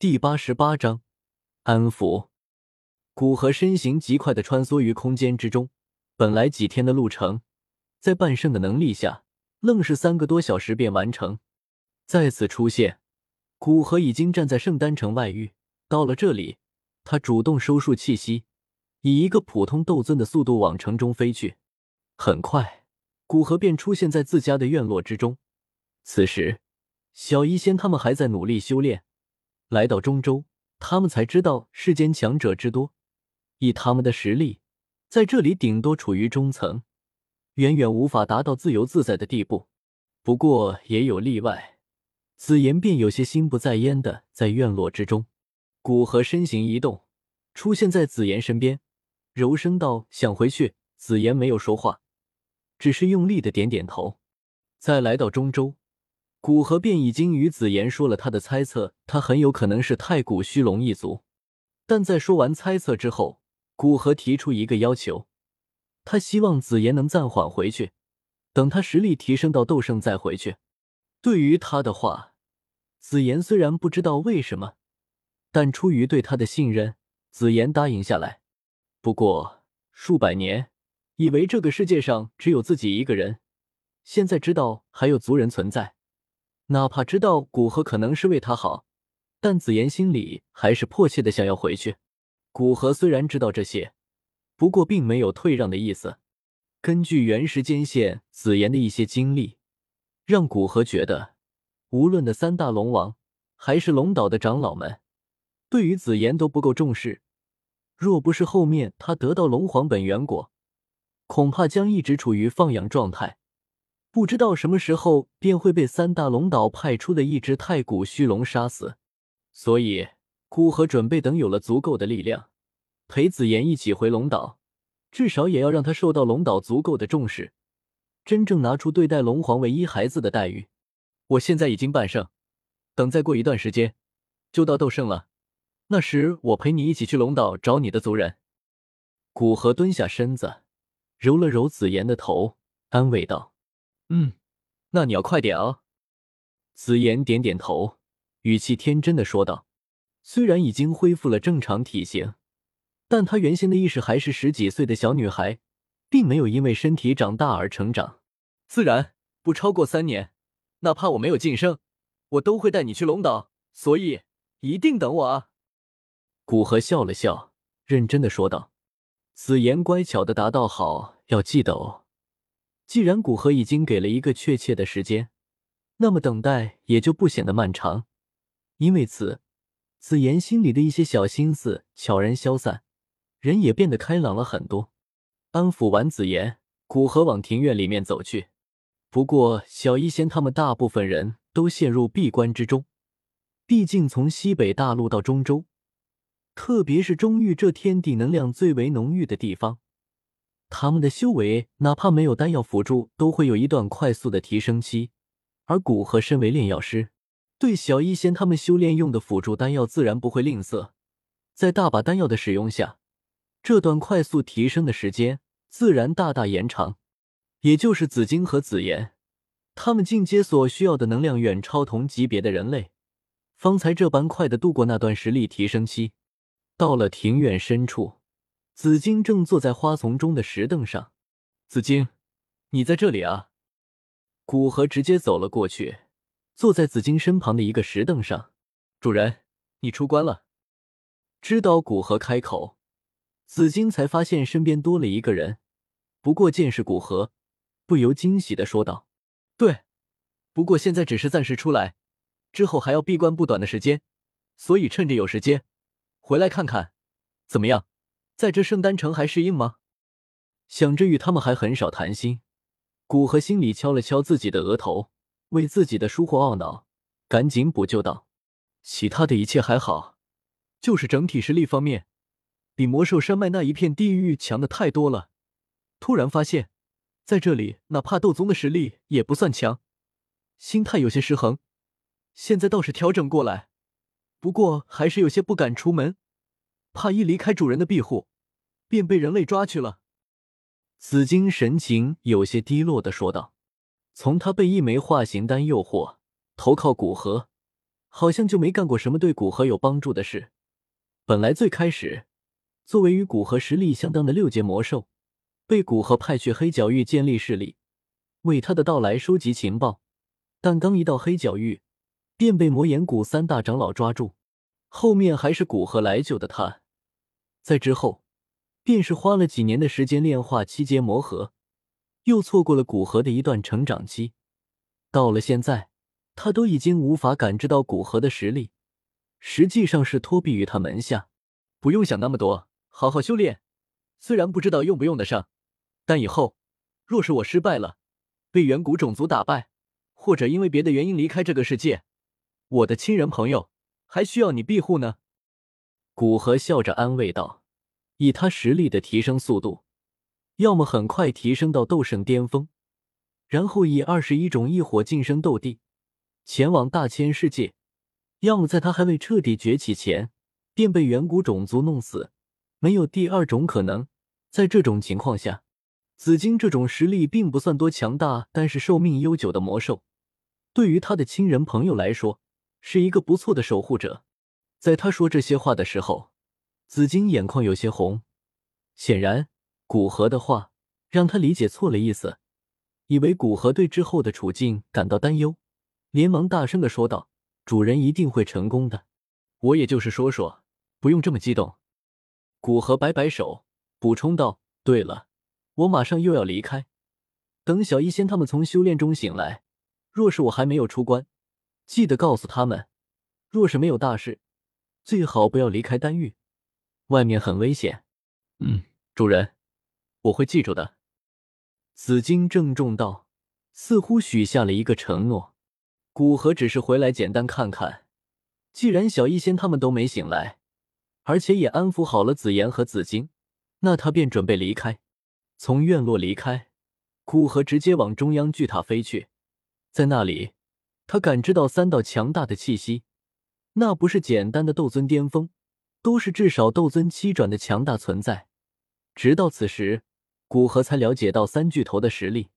第八十八章安抚。古河身形极快的穿梭于空间之中，本来几天的路程，在半圣的能力下，愣是三个多小时便完成。再次出现，古河已经站在圣丹城外域。到了这里，他主动收束气息，以一个普通斗尊的速度往城中飞去。很快，古河便出现在自家的院落之中。此时，小医仙他们还在努力修炼。来到中州，他们才知道世间强者之多。以他们的实力，在这里顶多处于中层，远远无法达到自由自在的地步。不过也有例外，紫妍便有些心不在焉的在院落之中。古河身形一动，出现在紫妍身边，柔声道：“想回去。”紫妍没有说话，只是用力的点点头。再来到中州。古河便已经与紫妍说了他的猜测，他很有可能是太古虚龙一族。但在说完猜测之后，古河提出一个要求，他希望紫妍能暂缓回去，等他实力提升到斗圣再回去。对于他的话，紫妍虽然不知道为什么，但出于对他的信任，紫妍答应下来。不过数百年，以为这个世界上只有自己一个人，现在知道还有族人存在。哪怕知道古河可能是为他好，但紫妍心里还是迫切的想要回去。古河虽然知道这些，不过并没有退让的意思。根据原时间线，紫妍的一些经历，让古河觉得，无论的三大龙王还是龙岛的长老们，对于紫妍都不够重视。若不是后面他得到龙皇本源果，恐怕将一直处于放养状态。不知道什么时候便会被三大龙岛派出的一只太古虚龙杀死，所以古河准备等有了足够的力量，陪紫妍一起回龙岛，至少也要让他受到龙岛足够的重视，真正拿出对待龙皇唯一孩子的待遇。我现在已经半圣，等再过一段时间就到斗圣了，那时我陪你一起去龙岛找你的族人。古河蹲下身子，揉了揉紫妍的头，安慰道。嗯，那你要快点啊！紫妍点点头，语气天真的说道。虽然已经恢复了正常体型，但她原先的意识还是十几岁的小女孩，并没有因为身体长大而成长。自然不超过三年，哪怕我没有晋升，我都会带你去龙岛，所以一定等我啊！古河笑了笑，认真的说道。紫妍乖巧的答道：“好，要记得哦。”既然古河已经给了一个确切的时间，那么等待也就不显得漫长。因为此，紫妍心里的一些小心思悄然消散，人也变得开朗了很多。安抚完紫妍，古河往庭院里面走去。不过，小医仙他们大部分人都陷入闭关之中。毕竟，从西北大陆到中州，特别是中域这天地能量最为浓郁的地方。他们的修为哪怕没有丹药辅助，都会有一段快速的提升期。而古河身为炼药师，对小医仙他们修炼用的辅助丹药自然不会吝啬。在大把丹药的使用下，这段快速提升的时间自然大大延长。也就是紫金和紫妍，他们进阶所需要的能量远超同级别的人类，方才这般快的度过那段实力提升期。到了庭院深处。紫金正坐在花丛中的石凳上，紫金，你在这里啊？古河直接走了过去，坐在紫金身旁的一个石凳上。主人，你出关了。知道古河开口，紫金才发现身边多了一个人。不过见是古河，不由惊喜的说道：“对，不过现在只是暂时出来，之后还要闭关不短的时间，所以趁着有时间，回来看看，怎么样？”在这圣丹城还适应吗？想着与他们还很少谈心，古河心里敲了敲自己的额头，为自己的疏忽懊恼，赶紧补救道：“其他的一切还好，就是整体实力方面，比魔兽山脉那一片地域强的太多了。突然发现，在这里哪怕斗宗的实力也不算强，心态有些失衡。现在倒是调整过来，不过还是有些不敢出门，怕一离开主人的庇护。”便被人类抓去了。紫金神情有些低落的说道：“从他被一枚化形丹诱惑，投靠古河，好像就没干过什么对古河有帮助的事。本来最开始，作为与古河实力相当的六阶魔兽，被古河派去黑角域建立势力，为他的到来收集情报。但刚一到黑角域，便被魔岩谷三大长老抓住。后面还是古河来救的他。在之后，便是花了几年的时间炼化七阶魔核，又错过了古河的一段成长期。到了现在，他都已经无法感知到古河的实力，实际上是托庇于他门下。不用想那么多，好好修炼。虽然不知道用不用得上，但以后若是我失败了，被远古种族打败，或者因为别的原因离开这个世界，我的亲人朋友还需要你庇护呢。古河笑着安慰道：“以他实力的提升速度，要么很快提升到斗圣巅峰。”然后以二十一种异火晋升斗帝，前往大千世界；要么在他还未彻底崛起前，便被远古种族弄死。没有第二种可能。在这种情况下，紫金这种实力并不算多强大，但是寿命悠久的魔兽，对于他的亲人朋友来说，是一个不错的守护者。在他说这些话的时候，紫金眼眶有些红。显然，古河的话让他理解错了意思。以为古河对之后的处境感到担忧，连忙大声的说道：“主人一定会成功的，我也就是说说，不用这么激动。”古河摆摆手，补充道：“对了，我马上又要离开，等小医仙他们从修炼中醒来，若是我还没有出关，记得告诉他们，若是没有大事，最好不要离开丹域，外面很危险。”“嗯，主人，我会记住的。”紫金郑重道，似乎许下了一个承诺。古河只是回来简单看看，既然小医仙他们都没醒来，而且也安抚好了紫妍和紫金，那他便准备离开。从院落离开，古河直接往中央巨塔飞去。在那里，他感知到三道强大的气息，那不是简单的斗尊巅峰，都是至少斗尊七转的强大存在。直到此时。古河才了解到三巨头的实力。